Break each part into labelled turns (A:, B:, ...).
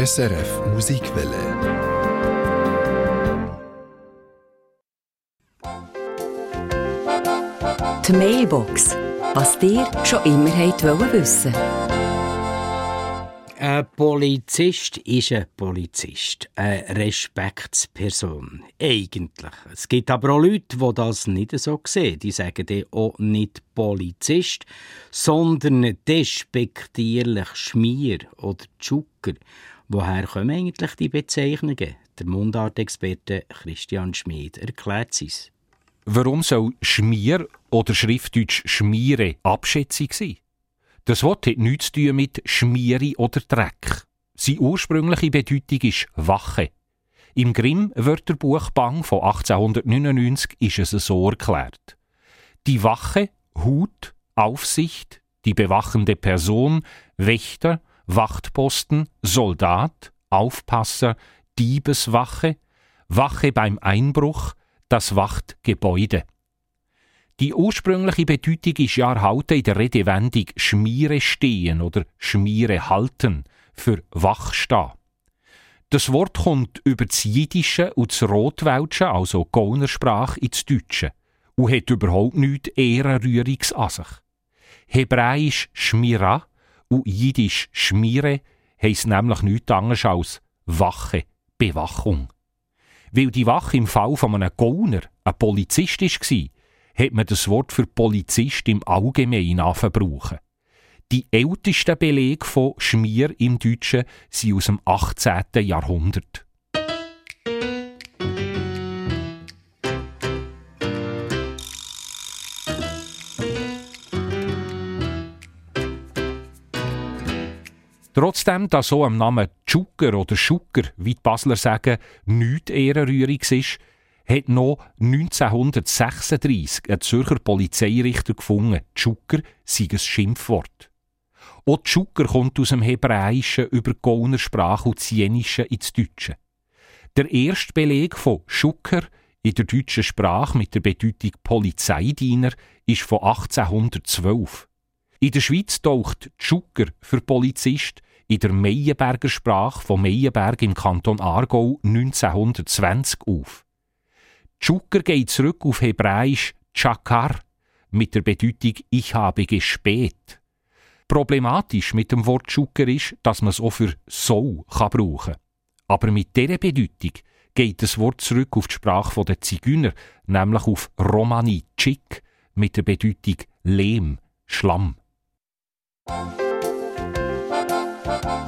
A: SRF Musikwelle.
B: Die Mailbox. Was dir schon immer wollt wissen
C: Ein Polizist ist ein Polizist, eine Respektsperson. Eigentlich. Es gibt aber auch Leute, die das nicht so sehen. Die sagen dann auch nicht Polizist, sondern despektierlich Schmier oder Tschucker. Woher kommen eigentlich die Bezeichnungen? Der Mundartexperte Christian Schmid erklärt es.
D: Warum soll Schmier oder Schriftdeutsch Schmiere Abschätzung sein? Das Wort hat nichts zu tun mit Schmiere oder Dreck. Seine ursprüngliche Bedeutung ist Wache. Im Grimm-Wörterbuch Bang von 1899 ist es so erklärt. Die Wache, Hut, Aufsicht, die bewachende Person, Wächter, Wachtposten, Soldat, Aufpasser, Diebeswache, Wache beim Einbruch, das Wachtgebäude. Die ursprüngliche Bedeutung ist ja erhalten in der Redewendung Schmiere stehen oder Schmiere halten für Wachstehen. Das Wort kommt über das Jiddische und das Rotwelsche, also Gaunersprache, ins Deutsche und hat überhaupt nichts Ehrenrühriges an sich. Hebräisch Schmira und Jiddisch Schmire heisst nämlich nichts anderes als Wache, Bewachung. Weil die Wache im Fall von einem Gauner ein Polizist war, hat man das Wort für Polizist im Allgemeinen angebrauchen. Die ältesten Belege von Schmier im Deutschen sind aus dem 18. Jahrhundert. Trotzdem, dass so am Namen Tschucker oder Schucker, wie die Basler sagen, nichts Ehrenrühriges ist, hat noch 1936 ein Zürcher Polizeirichter gefunden, Tschucker sei ein Schimpfwort. Auch Tschucker kommt aus dem Hebräischen über die Gaunersprache und das Jenische ins Deutsche. Der erste Beleg von Schucker in der deutschen Sprache mit der Bedeutung Polizeidiener ist von 1812. In der Schweiz taucht Tschucker für Polizist in der Meienberger Sprache von Meienberg im Kanton Aargau 1920 auf. Tschucker geht zurück auf Hebräisch Chakar mit der Bedeutung Ich habe gespäht. Problematisch mit dem Wort Tschucker ist, dass man es auch für so kann brauchen Aber mit dieser Bedeutung geht das Wort zurück auf die Sprache der Zigeuner, nämlich auf Romani Tschik mit der Bedeutung Lehm, Schlamm.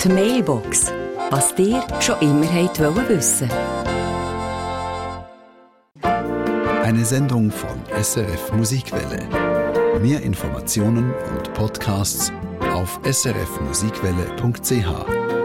B: Die Mailbox. Was dir schon immer wollt wissen
A: Eine Sendung von SRF Musikwelle. Mehr Informationen und Podcasts auf srfmusikwelle.ch.